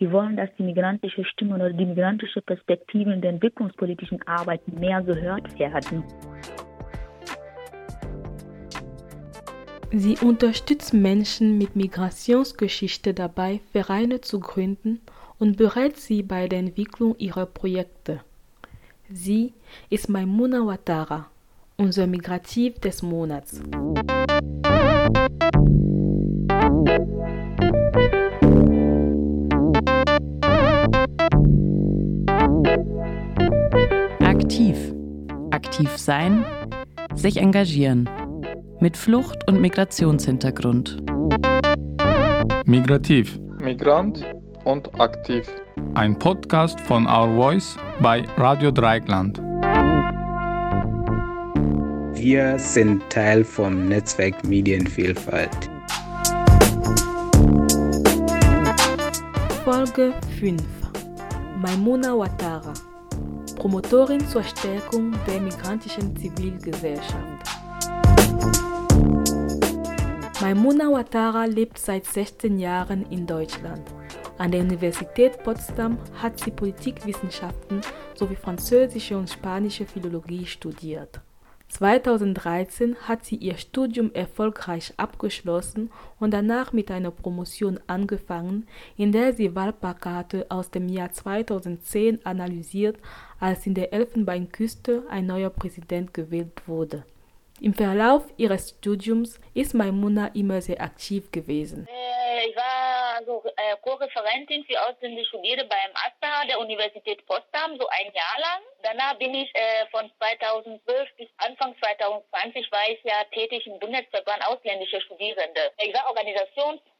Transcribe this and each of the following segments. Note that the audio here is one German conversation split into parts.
Wir wollen, dass die migrantische Stimme oder die migrantische Perspektive in der entwicklungspolitischen Arbeit mehr gehört werden. Sie unterstützt Menschen mit Migrationsgeschichte dabei, Vereine zu gründen und berät sie bei der Entwicklung ihrer Projekte. Sie ist Maimuna Watara, unser Migrativ des Monats. Aktiv sein, sich engagieren. Mit Flucht- und Migrationshintergrund. Migrativ. Migrant und aktiv. Ein Podcast von Our Voice bei Radio Dreieckland. Wir sind Teil vom Netzwerk Medienvielfalt. Folge 5 Maimuna Watara Promotorin zur Stärkung der migrantischen Zivilgesellschaft. Maimuna Watara lebt seit 16 Jahren in Deutschland. An der Universität Potsdam hat sie Politikwissenschaften sowie französische und spanische Philologie studiert. 2013 hat sie ihr Studium erfolgreich abgeschlossen und danach mit einer Promotion angefangen, in der sie Wahlplakate aus dem Jahr 2010 analysiert, als in der Elfenbeinküste ein neuer Präsident gewählt wurde. Im Verlauf ihres Studiums ist Maimuna immer sehr aktiv gewesen. War also, äh, Co-Referentin für ausländische Studierende beim AStA der Universität Potsdam, so ein Jahr lang. Danach bin ich äh, von 2012 bis Anfang 2020 war ich ja tätig im Bundesverband ausländische Studierende. Ich war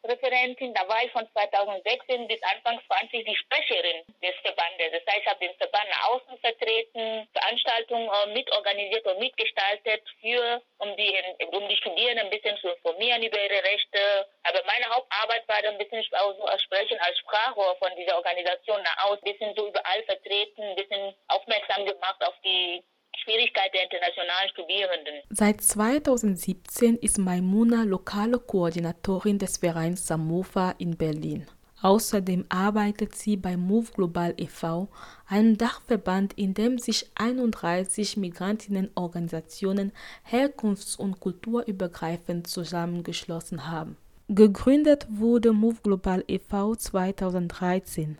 Organisationsreferentin, da war ich von 2016 bis Anfang 20 die Sprecherin des Verbandes. Das heißt, ich habe den Verband nach außen vertreten, Veranstaltungen äh, mitorganisiert und mitgestaltet für, um die, um die Studierenden ein bisschen zu informieren über ihre Rechte. Aber meine Hauptarbeit war dann ein bisschen auch so als Sprechen, als Sprachrohr von dieser Organisation nach außen, ein bisschen so überall vertreten, ein bisschen aufmerksam gemacht auf die Schwierigkeit der internationalen. Seit 2017 ist Maimuna lokale Koordinatorin des Vereins Samofa in Berlin. Außerdem arbeitet sie bei Move Global e.V., einem Dachverband, in dem sich 31 Migrantinnenorganisationen herkunfts- und kulturübergreifend zusammengeschlossen haben. Gegründet wurde Move Global e.V. 2013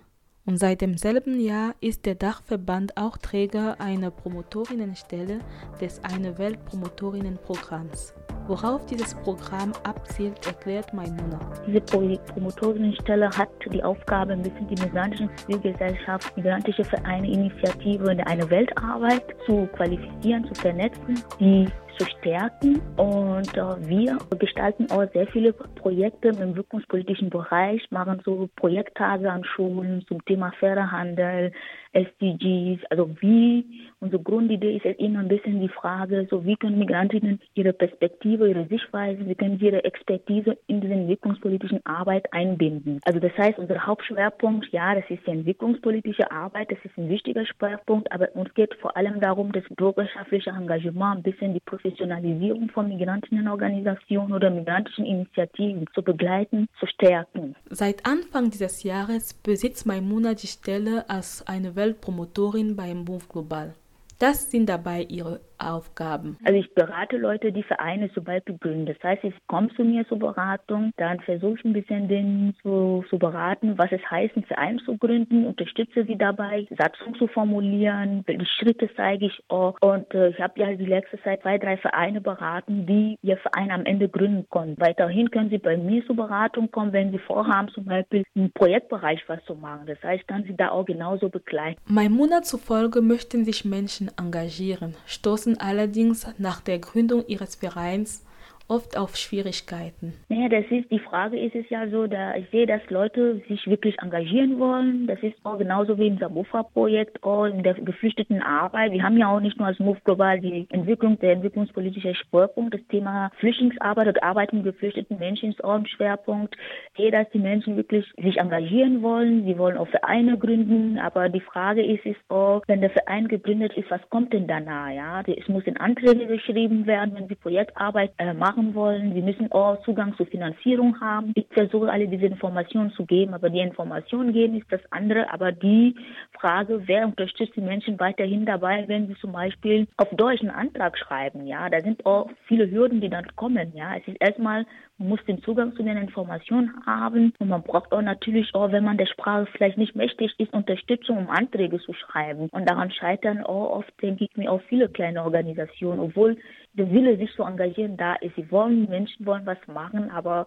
und seit demselben Jahr ist der Dachverband auch Träger einer Promotorinnenstelle des Eine Welt Promotorinnenprogramms. Worauf dieses Programm abzielt, erklärt Maimuna. Diese Promotorinnenstelle hat die Aufgabe, ein bisschen die migrantische Zivilgesellschaft, migrantische Vereine, Initiative in eine Weltarbeit zu qualifizieren, zu vernetzen, die zu stärken. Und äh, wir gestalten auch sehr viele Projekte im wirkungspolitischen Bereich, machen so Projekttage an Schulen zum Thema fairer Handel, SDGs. Also wie unsere Grundidee ist immer ein bisschen die Frage, so wie können Migrantinnen ihre Perspektive, ihre Sichtweise, wie können sie ihre Expertise in diese entwicklungspolitischen Arbeit einbinden. Also das heißt, unser Hauptschwerpunkt, ja, das ist die entwicklungspolitische Arbeit, das ist ein wichtiger Schwerpunkt, aber uns geht vor allem darum, das bürgerschaftliche Engagement, ein bisschen die Professionalisierung von Migrantinnenorganisationen oder migrantischen Initiativen zu begleiten, zu stärken. Seit Anfang dieses Jahres besitzt Maimuna die Stelle als eine Weltpromotorin beim Move Global. Das sind dabei ihre Aufgaben? Also ich berate Leute, die Vereine zum Beispiel gründen. Das heißt, sie kommen zu mir zur Beratung, dann versuche ich ein bisschen denen zu, zu beraten, was es heißt, einen Verein zu gründen, unterstütze sie dabei, Satzung zu formulieren, welche Schritte zeige ich auch. Und äh, ich habe ja die letzte Zeit zwei, drei Vereine beraten, die ihr Verein am Ende gründen konnten. Weiterhin können sie bei mir zur Beratung kommen, wenn sie vorhaben, zum Beispiel im Projektbereich was zu machen. Das heißt, ich kann sie da auch genauso begleiten. Maimuna zufolge möchten sich Menschen engagieren, stoßen stoßen allerdings nach der Gründung ihres Vereins oft auf Schwierigkeiten? Naja, das ist, die Frage ist es ja so, da ich sehe, dass Leute sich wirklich engagieren wollen. Das ist auch genauso wie im Samofa-Projekt, auch in der geflüchteten Arbeit. Wir haben ja auch nicht nur als Move Global die Entwicklung, der entwicklungspolitische Schwerpunkt, das Thema Flüchtlingsarbeit und Arbeit mit geflüchteten Menschen ist auch ein Schwerpunkt. Ich sehe, dass die Menschen wirklich sich engagieren wollen. Sie wollen auch Vereine gründen, aber die Frage ist, ist auch, wenn der Verein gegründet ist, was kommt denn danach? Ja, es muss in Anträge geschrieben werden, wenn sie Projektarbeit äh, machen machen wollen. Sie müssen auch Zugang zu Finanzierung haben. Ich versuche alle diese Informationen zu geben, aber die Informationen geben ist das andere. Aber die Frage, wer unterstützt die Menschen weiterhin dabei, wenn sie zum Beispiel auf Deutsch einen Antrag schreiben, ja, da sind auch viele Hürden, die dann kommen, ja. Es ist erstmal, man muss den Zugang zu den Informationen haben und man braucht auch natürlich auch, wenn man der Sprache vielleicht nicht mächtig ist, Unterstützung, um Anträge zu schreiben. Und daran scheitern auch oft, denke ich mir, auch viele kleine Organisationen, obwohl der Wille, sich zu engagieren, da ist. Sie wollen, Menschen wollen was machen, aber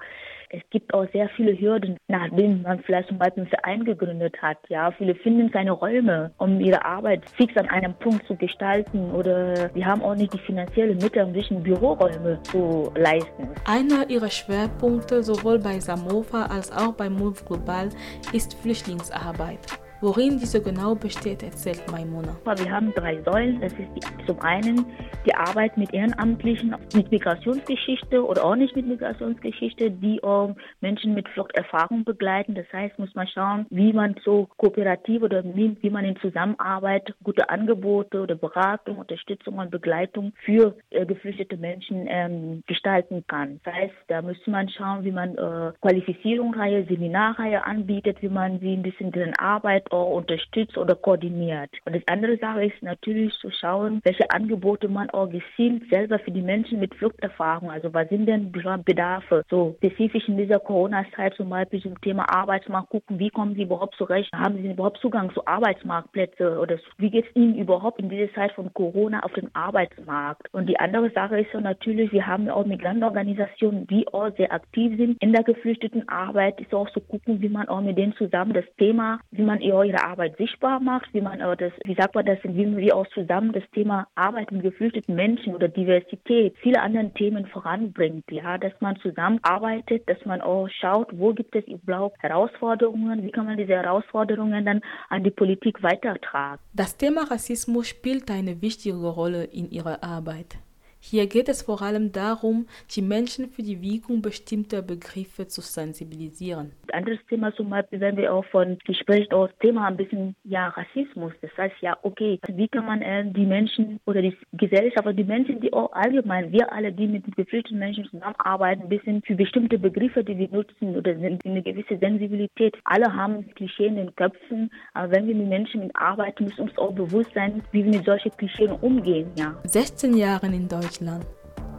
es gibt auch sehr viele Hürden, nachdem man vielleicht zum Beispiel einen Verein gegründet hat. Ja, viele finden keine Räume, um ihre Arbeit fix an einem Punkt zu gestalten oder sie haben auch nicht die finanziellen Mittel, um sich Büroräume zu leisten. Einer ihrer Schwerpunkte sowohl bei Samofa als auch bei Move Global ist Flüchtlingsarbeit. Worin diese genau besteht, erzählt Maimuna. Wir haben drei Säulen. Das ist zum einen die Arbeit mit Ehrenamtlichen, mit Migrationsgeschichte oder auch nicht mit Migrationsgeschichte, die auch Menschen mit Fluchterfahrung begleiten. Das heißt, muss man schauen, wie man so kooperativ oder wie, wie man in Zusammenarbeit gute Angebote oder Beratung, Unterstützung und Begleitung für äh, geflüchtete Menschen ähm, gestalten kann. Das heißt, da müsste man schauen, wie man äh, Qualifizierungsreihe, Seminarreihe anbietet, wie man sie ein bisschen drin arbeitet auch unterstützt oder koordiniert. Und das andere Sache ist natürlich zu schauen, welche Angebote man auch gezielt selber für die Menschen mit Fluchterfahrung, also was sind denn Bedarfe, so spezifisch in dieser Corona-Zeit zum Beispiel zum Thema Arbeitsmarkt gucken, wie kommen sie überhaupt zurecht, haben sie überhaupt Zugang zu Arbeitsmarktplätzen oder wie geht es ihnen überhaupt in dieser Zeit von Corona auf den Arbeitsmarkt. Und die andere Sache ist so natürlich, wir haben ja auch Migrantenorganisationen, die auch sehr aktiv sind in der geflüchteten Arbeit, ist auch zu gucken, wie man auch mit denen zusammen das Thema, wie man ihr ihre Arbeit sichtbar macht, wie man aber das, wie sagt man das, wie wir auch zusammen das Thema Arbeit mit geflüchteten Menschen oder Diversität, viele andere Themen voranbringt, ja, dass man zusammenarbeitet, dass man auch schaut, wo gibt es überhaupt Herausforderungen, wie kann man diese Herausforderungen dann an die Politik weitertragen. Das Thema Rassismus spielt eine wichtige Rolle in ihrer Arbeit. Hier geht es vor allem darum, die Menschen für die Wirkung bestimmter Begriffe zu sensibilisieren. Ein anderes Thema zum Beispiel, wenn wir auch von Gespräch aus Thema ein bisschen ja Rassismus. Das heißt ja, okay, wie kann man äh, die Menschen oder die Gesellschaft oder die Menschen, die auch allgemein, wir alle, die mit geflüchteten Menschen zusammenarbeiten, ein bisschen für bestimmte Begriffe, die wir nutzen oder eine gewisse Sensibilität. Alle haben Klischee in den Köpfen, aber wenn wir mit Menschen arbeiten, müssen uns auch bewusst sein, wie wir mit solchen Klischeen umgehen. Ja. 16 Jahre in Deutschland Deutschland,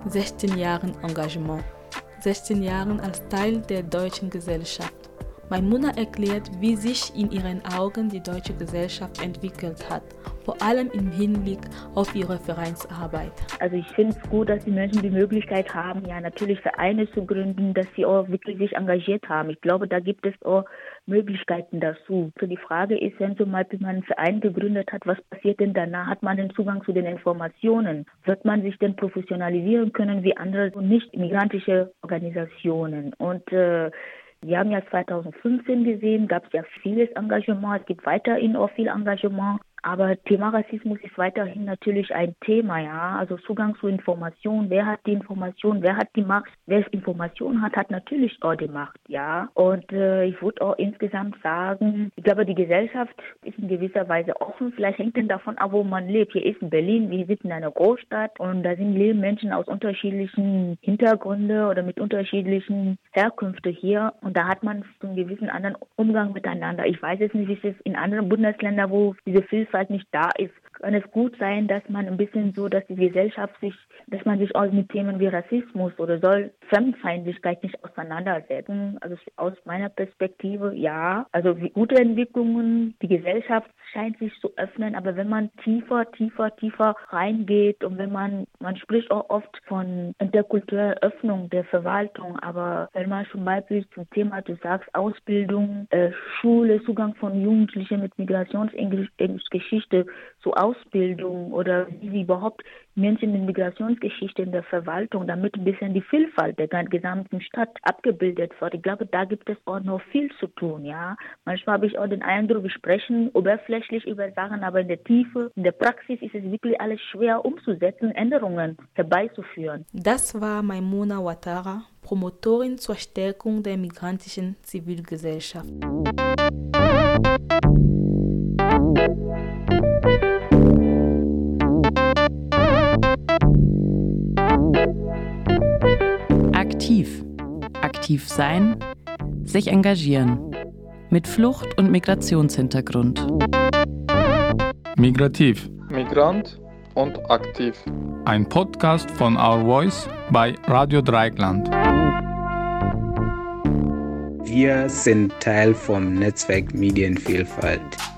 16 Jahren Engagement, 16 Jahren als Teil der deutschen Gesellschaft. Maimuna erklärt, wie sich in ihren Augen die deutsche Gesellschaft entwickelt hat, vor allem im Hinblick auf ihre Vereinsarbeit. Also ich finde es gut, dass die Menschen die Möglichkeit haben, ja natürlich Vereine zu gründen, dass sie auch wirklich sich engagiert haben. Ich glaube, da gibt es auch Möglichkeiten dazu. So die Frage ist, wenn zum Beispiel man einen Verein gegründet hat, was passiert denn danach? Hat man den Zugang zu den Informationen? Wird man sich denn professionalisieren können wie andere nicht migrantische Organisationen? Und äh, wir haben ja 2015 gesehen, gab es ja vieles Engagement, es gibt weiterhin auch viel Engagement. Aber Thema Rassismus ist weiterhin natürlich ein Thema, ja. Also Zugang zu Informationen, wer hat die Information, wer hat die Macht, wer Information hat, hat natürlich auch die Macht, ja. Und äh, ich würde auch insgesamt sagen, ich glaube, die Gesellschaft ist in gewisser Weise offen. Vielleicht hängt es davon ab, wo man lebt. Hier ist in Berlin, wir sitzen in einer Großstadt und da sind leben Menschen aus unterschiedlichen Hintergründen oder mit unterschiedlichen Herkünften hier und da hat man so einen gewissen anderen Umgang miteinander. Ich weiß jetzt nicht, wie es ist in anderen Bundesländern, wo diese Vielfalt Vielfalt nicht da ist, kann es gut sein, dass man ein bisschen so, dass die Gesellschaft sich, dass man sich auch mit Themen wie Rassismus oder soll Fremdfeindlichkeit nicht auseinandersetzen. Also aus meiner Perspektive ja. Also gute Entwicklungen, die Gesellschaft scheint sich zu öffnen, aber wenn man tiefer, tiefer, tiefer reingeht und wenn man, man spricht auch oft von interkultureller Öffnung der Verwaltung, aber wenn man zum Beispiel zum Thema, du sagst Ausbildung, äh, Schule, Zugang von Jugendlichen mit Migrationsgeschichte zu Ausbildung oder wie sie überhaupt Menschen in Migrationsgeschichte in der Verwaltung, damit ein bisschen die Vielfalt der gesamten Stadt abgebildet wird. Ich glaube, da gibt es auch noch viel zu tun, ja. Manchmal habe ich auch den Eindruck, wir sprechen oberflächlich über Sachen, aber in der Tiefe, in der Praxis ist es wirklich alles schwer umzusetzen, Änderungen herbeizuführen. Das war Maimuna Ouattara, Promotorin zur Stärkung der migrantischen Zivilgesellschaft. Aktiv sein, sich engagieren. Mit Flucht- und Migrationshintergrund. Migrativ. Migrant und aktiv. Ein Podcast von Our Voice bei Radio Dreieckland. Wir sind Teil vom Netzwerk Medienvielfalt.